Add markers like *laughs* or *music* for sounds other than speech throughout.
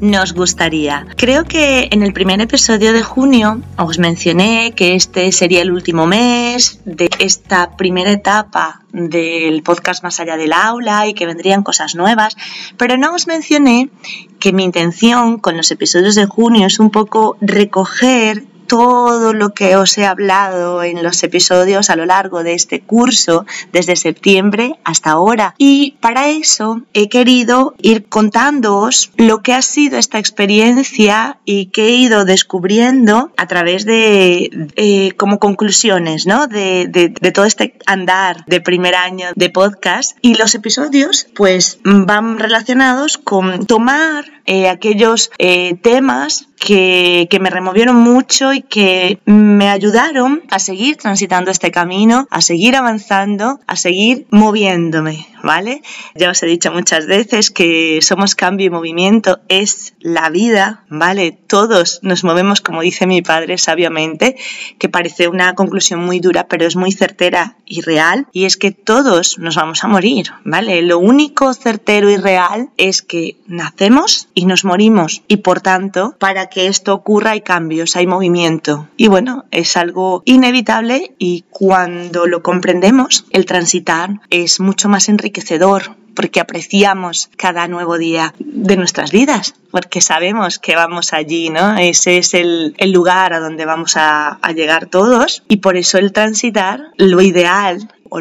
nos gustaría. Creo que en el primer episodio de junio os mencioné que este sería el último mes de esta primera etapa del podcast Más allá del aula y que vendrían cosas nuevas, pero no os mencioné que mi intención con los episodios de junio es un poco recoger todo lo que os he hablado en los episodios a lo largo de este curso, desde septiembre hasta ahora. Y para eso he querido ir contándoos lo que ha sido esta experiencia y que he ido descubriendo a través de, como conclusiones, ¿no? De, de todo este andar de primer año de podcast. Y los episodios, pues, van relacionados con tomar eh, aquellos eh, temas que, que, me removieron mucho y que me ayudaron a seguir transitando este camino, a seguir avanzando, a seguir moviéndome, ¿vale? Ya os he dicho muchas veces que somos cambio y movimiento, es la vida, ¿vale? Todos nos movemos, como dice mi padre sabiamente, que parece una conclusión muy dura, pero es muy certera y real, y es que todos nos vamos a morir, ¿vale? Lo único certero y real es que nacemos y nos morimos. Y por tanto, para que esto ocurra hay cambios, hay movimiento. Y bueno, es algo inevitable y cuando lo comprendemos, el transitar es mucho más enriquecedor porque apreciamos cada nuevo día de nuestras vidas, porque sabemos que vamos allí, ¿no? Ese es el, el lugar a donde vamos a, a, llegar todos y por eso el transitar, lo ideal o,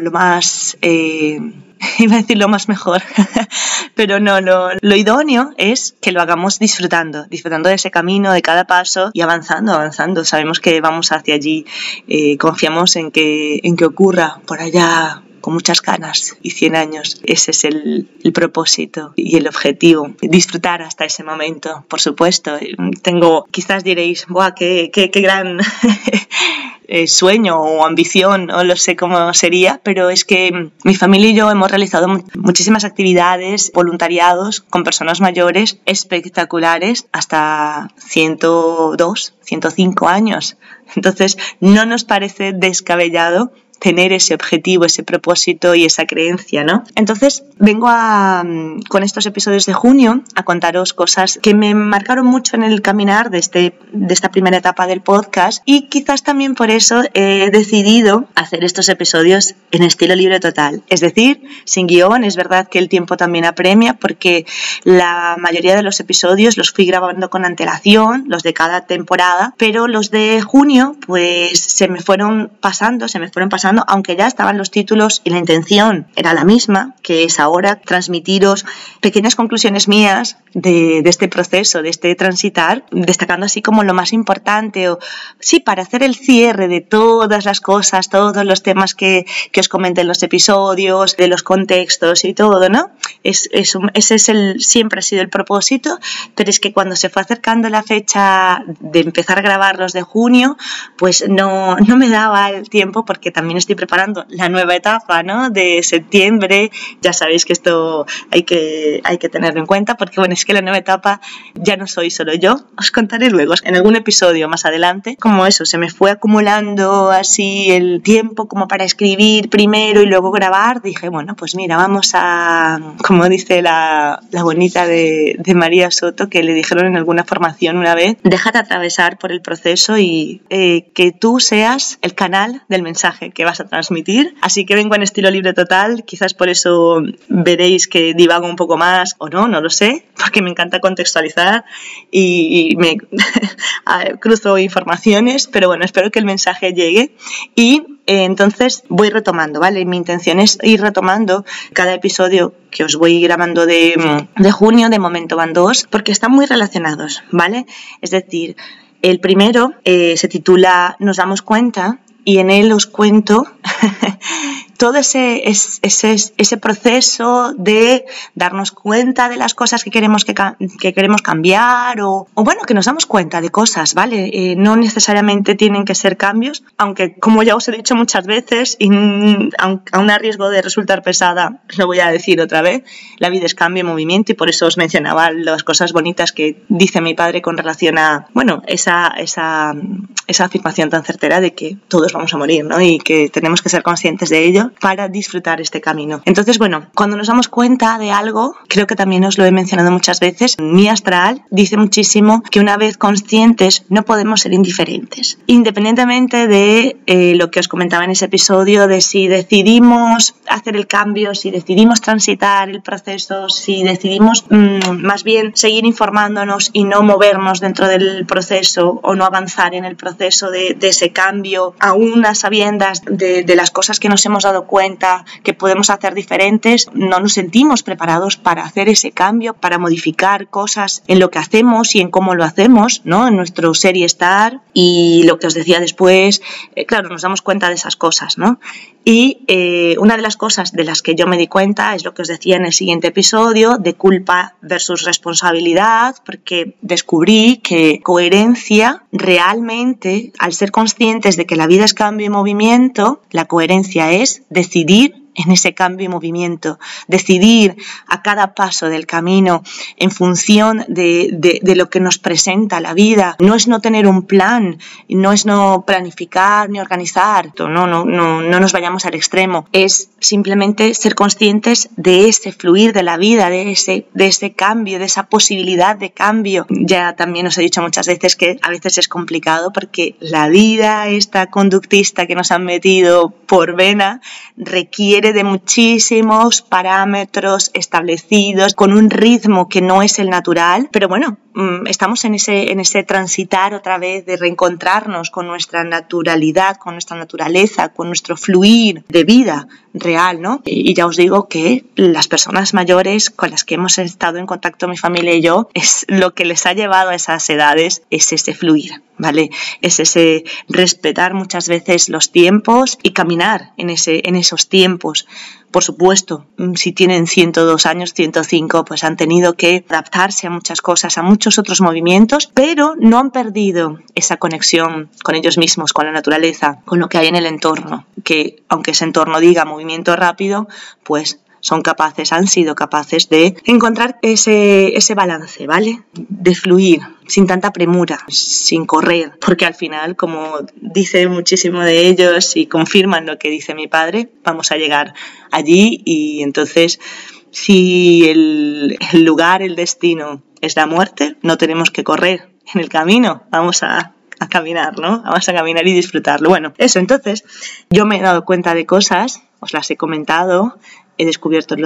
lo más... Eh, *laughs* iba a decir lo más mejor, *laughs* pero no, lo, lo, idóneo es que lo hagamos disfrutando, disfrutando de ese camino, de cada paso y avanzando, avanzando. Sabemos que vamos hacia allí, eh, confiamos en que, en que ocurra por allá con muchas ganas y 100 años. Ese es el, propósito y el objetivo. Disfrutar hasta ese momento, por supuesto. Tengo, quizás diréis, ¡buah, qué, qué, qué gran *laughs* eh, sueño o ambición, no lo sé cómo sería, pero es que mi familia y yo hemos realizado muchísimas actividades, voluntariados con personas mayores espectaculares hasta 102, 105 años. Entonces, no nos parece descabellado tener ese objetivo, ese propósito y esa creencia, ¿no? Entonces vengo a, con estos episodios de junio a contaros cosas que me marcaron mucho en el caminar de, este, de esta primera etapa del podcast y quizás también por eso he decidido hacer estos episodios en estilo libre total, es decir, sin guion, es verdad que el tiempo también apremia porque la mayoría de los episodios los fui grabando con antelación, los de cada temporada, pero los de junio pues se me fueron pasando, se me fueron pasando aunque ya estaban los títulos y la intención era la misma, que es ahora transmitiros pequeñas conclusiones mías de, de este proceso, de este transitar, destacando así como lo más importante, o sí, para hacer el cierre de todas las cosas, todos los temas que, que os comenté en los episodios, de los contextos y todo, ¿no? Es, es, ese es el, siempre ha sido el propósito, pero es que cuando se fue acercando la fecha de empezar a grabar los de junio, pues no, no me daba el tiempo porque también estoy preparando la nueva etapa ¿no? de septiembre. Ya sabéis que esto hay que, hay que tenerlo en cuenta porque bueno, es que la nueva etapa ya no soy solo yo. Os contaré luego en algún episodio más adelante como eso, se me fue acumulando así el tiempo como para escribir primero y luego grabar. Dije, bueno, pues mira, vamos a, como dice la, la bonita de, de María Soto, que le dijeron en alguna formación una vez, déjate atravesar por el proceso y eh, que tú seas el canal del mensaje que vas a transmitir. Así que vengo en estilo libre total, quizás por eso veréis que divago un poco más o no, no lo sé, *laughs* porque me encanta contextualizar y, me *laughs* cruzo informaciones, pero bueno, espero que el mensaje llegue y eh, entonces voy retomando, ¿vale? Mi intención es ir retomando cada episodio que os voy grabando de, de junio, de momento van dos, porque están muy relacionados, ¿vale? Es decir, el primero eh, se titula Nos damos cuenta y en él os cuento *laughs* todo ese, ese, ese proceso de darnos cuenta de las cosas que queremos, que, que queremos cambiar o, bueno, que nos damos cuenta de cosas, ¿vale? Eh, no necesariamente tienen que ser cambios, aunque como ya os he dicho muchas veces, y aún a riesgo de resultar pesada, lo voy a decir otra vez, la vida es cambio y movimiento y por eso os mencionaba las cosas bonitas que dice mi padre con relación a, bueno, esa, esa, esa afirmación tan certera de que todos vamos a morir, ¿no? Y que tenemos que ser conscientes de ello para disfrutar este camino. Entonces, bueno, cuando nos damos cuenta de algo, creo que también os lo he mencionado muchas veces, mi astral dice muchísimo que una vez conscientes no podemos ser indiferentes. Independientemente de eh, lo que os comentaba en ese episodio, de si decidimos hacer el cambio, si decidimos transitar el proceso, si decidimos mm, más bien seguir informándonos y no movernos dentro del proceso o no avanzar en el proceso de, ese cambio, aún a sabiendas de, de las cosas que nos hemos dado cuenta que podemos hacer diferentes, no nos sentimos preparados para hacer ese cambio, para modificar cosas en lo que hacemos y en cómo lo hacemos, ¿no? En nuestro ser y estar y lo que os decía después, eh, claro, nos damos cuenta de esas cosas, ¿no? Y eh, una de las cosas de las que yo me di cuenta es lo que os decía en el siguiente episodio de culpa versus responsabilidad, porque descubrí que coherencia realmente, al ser conscientes de que la vida es cambio y movimiento, la coherencia es decidir en ese cambio y movimiento, decidir a cada paso del camino en función de, de, lo que nos presenta la vida. No es no tener un plan, no es no planificar ni organizar, no, no, no, no nos vayamos al extremo, es simplemente ser conscientes de ese fluir de la vida, de ese, de ese cambio, de esa posibilidad de cambio. Ya también os he dicho muchas veces que a veces es complicado porque la vida, esta conductista que nos han metido por vena, requiere de muchísimos parámetros establecidos, con un ritmo que no es el natural, pero bueno, mm, estamos en ese, en ese transitar otra vez de reencontrarnos con nuestra naturalidad, con nuestra naturaleza, con nuestro fluir de vida real, ¿no? Y ya os digo que las personas mayores con las que hemos estado en contacto mi familia y yo, es lo que les ha llevado a esas edades, es ese fluir. ¿vale? Es ese respetar muchas veces los tiempos y caminar en, ese, en esos tiempos. Por supuesto, si tienen 102 años, 105, pues han tenido que adaptarse a muchas cosas, a muchos otros movimientos, pero no han perdido esa conexión con ellos mismos, con la naturaleza, con lo que hay en el entorno, que aunque ese entorno diga movimiento rápido, pues son capaces, han sido capaces de encontrar ese, ese balance, ¿vale? De fluir sin tanta premura, sin correr, porque al final, como dice muchísimo de ellos y confirman lo que dice mi padre, vamos a llegar allí y entonces si el, lugar, el destino es la muerte, no tenemos que correr en el camino, vamos a a caminar, ¿no? Vamos a caminar y disfrutarlo. Bueno, eso, entonces yo me he dado cuenta de cosas, os las he comentado, he descubierto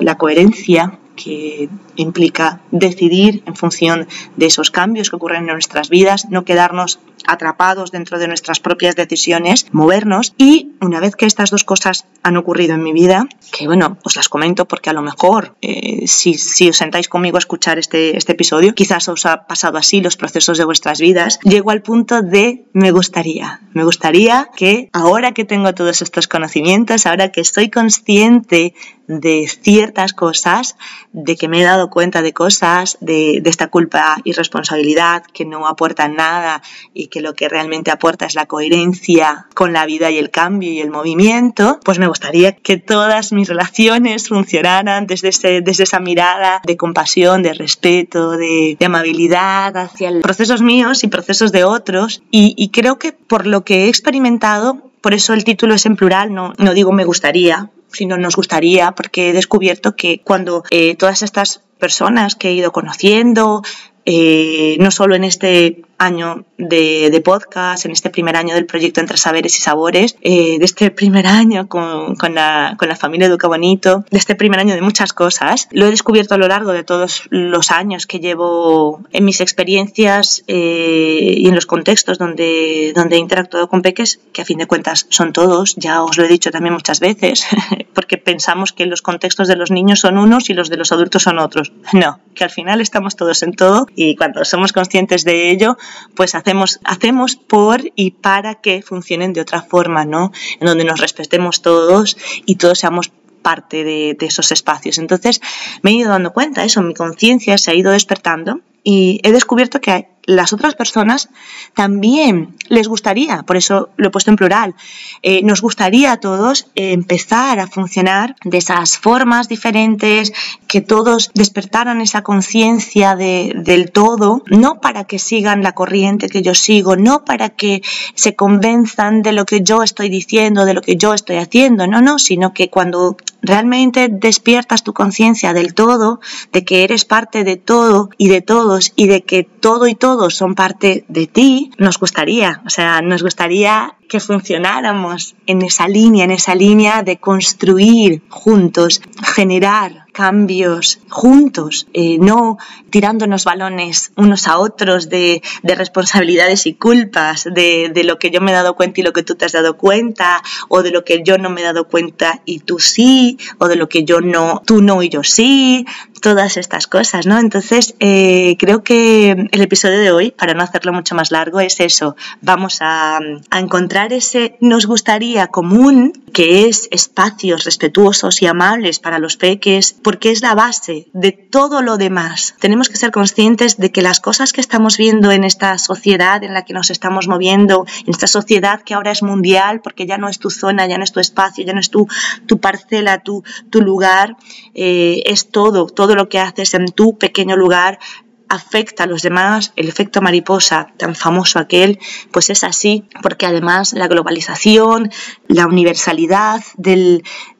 la coherencia que implica decidir en función de esos cambios que ocurren en nuestras vidas, no quedarnos atrapados dentro de nuestras propias decisiones, movernos. Y una vez que estas dos cosas han ocurrido en mi vida, que bueno, os las comento porque a lo mejor eh, si, os sentáis conmigo a escuchar este, este episodio, quizás os ha pasado así los procesos de vuestras vidas, llego al punto de me gustaría, me gustaría que ahora que tengo todos estos conocimientos, ahora que estoy consciente de ciertas cosas, de que me he dado cuenta de cosas, de, esta culpa y responsabilidad que no aportan nada y que lo que realmente aporta es la coherencia con la vida y el cambio y el movimiento, pues me gustaría que todas mis relaciones funcionaran desde, esa mirada de compasión, de respeto, de, amabilidad hacia los procesos míos y procesos de otros. Y creo que por lo que he experimentado, por eso el título es en plural, no, no digo me gustaría, sino nos gustaría, porque he descubierto que cuando eh, todas estas personas que he ido conociendo, eh, no solo en este año de, de, podcast, en este primer año del proyecto Entre Saberes y Sabores, eh, de este primer año con, con, la, con, la, familia Educa Bonito, de este primer año de muchas cosas. Lo he descubierto a lo largo de todos los años que llevo en mis experiencias eh, y en los contextos donde, donde he interactuado con peques, que a fin de cuentas son todos, ya os lo he dicho también muchas veces, *laughs* porque pensamos que los contextos de los niños son unos y los de los adultos son otros. No, que al final estamos todos en todo y cuando somos conscientes de ello, pues hacemos, hacemos por y para que funcionen de otra forma, ¿no? En donde nos respetemos todos y todos seamos parte de, esos espacios. Entonces me he ido dando cuenta, eso, mi conciencia se ha ido despertando y he descubierto que las otras personas también les gustaría, por eso lo he puesto en plural, eh, nos gustaría a todos empezar a funcionar de esas formas diferentes, que todos despertaran esa conciencia de, del todo, no para que sigan la corriente que yo sigo, no para que se convenzan de lo que yo estoy diciendo, de lo que yo estoy haciendo, no, no, sino que cuando realmente despiertas tu conciencia del todo, de que eres parte de todo y de todos y de que todo y todo todos son parte de ti, nos gustaría, o sea, nos gustaría que funcionáramos en esa línea, en esa línea de construir juntos, generar cambios juntos, eh, no tirándonos balones unos a otros de, responsabilidades y culpas, de, de, lo que yo me he dado cuenta y lo que tú te has dado cuenta, o de lo que yo no me he dado cuenta y tú sí, o de lo que yo no, tú no y yo sí, todas estas cosas, ¿no? Entonces, eh, creo que el episodio de hoy, para no hacerlo mucho más largo, es eso. Vamos a, a encontrar ese nos gustaría común, que es espacios respetuosos y amables para los peques, porque es la base de todo lo demás. Tenemos que ser conscientes de que las cosas que estamos viendo en esta sociedad en la que nos estamos moviendo, en esta sociedad que ahora es mundial, porque ya no es tu zona, ya no es tu espacio, ya no es tu, tu parcela, tu, tu lugar, eh, es todo, todo lo que haces en tu pequeño lugar afecta a los demás, el efecto mariposa tan famoso aquel, pues es así, porque además la globalización, la universalidad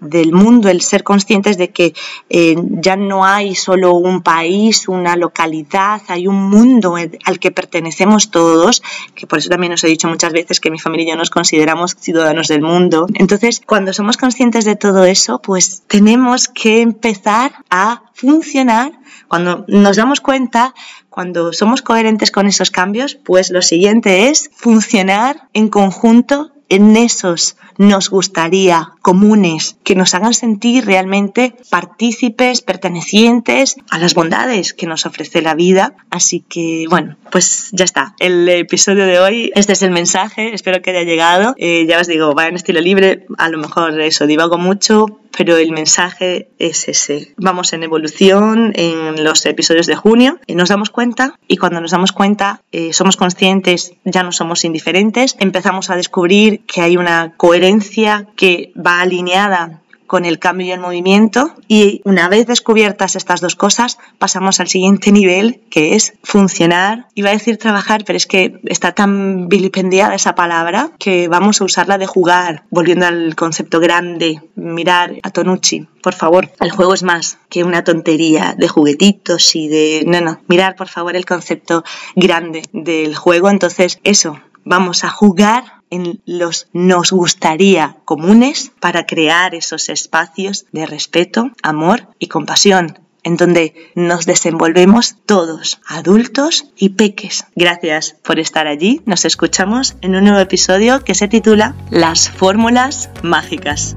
del, mundo, el ser conscientes de que eh, ya no hay solo un país, una localidad, hay un mundo al que pertenecemos todos, que por eso también os he dicho muchas veces que mi familia y yo nos consideramos ciudadanos del mundo. Entonces, cuando somos conscientes de todo eso, pues tenemos que empezar a funcionar cuando nos damos cuenta, cuando somos coherentes con esos cambios, pues lo siguiente es funcionar en conjunto en esos nos gustaría comunes que nos hagan sentir realmente partícipes, pertenecientes a las bondades que nos ofrece la vida. Así que bueno, pues ya está. El episodio de hoy, este es el mensaje, espero que haya llegado. Eh, ya os digo, va en estilo libre, a lo mejor eso, divago mucho, pero el mensaje es ese. Vamos en evolución en los episodios de junio y nos damos cuenta y cuando nos damos cuenta eh, somos conscientes, ya no somos indiferentes, empezamos a descubrir que hay una coherencia que va alineada con el cambio y el movimiento y una vez descubiertas estas dos cosas pasamos al siguiente nivel que es funcionar. Iba a decir trabajar pero es que está tan vilipendiada esa palabra que vamos a usarla de jugar. Volviendo al concepto grande mirar a Tonucci por favor. El juego es más que una tontería de juguetitos y de no no mirar por favor el concepto grande del juego. Entonces eso vamos a jugar en los nos gustaría comunes para crear esos espacios de respeto, amor y compasión en donde nos desenvolvemos todos, adultos y peques. Gracias por estar allí. Nos escuchamos en un nuevo episodio que se titula Las fórmulas mágicas.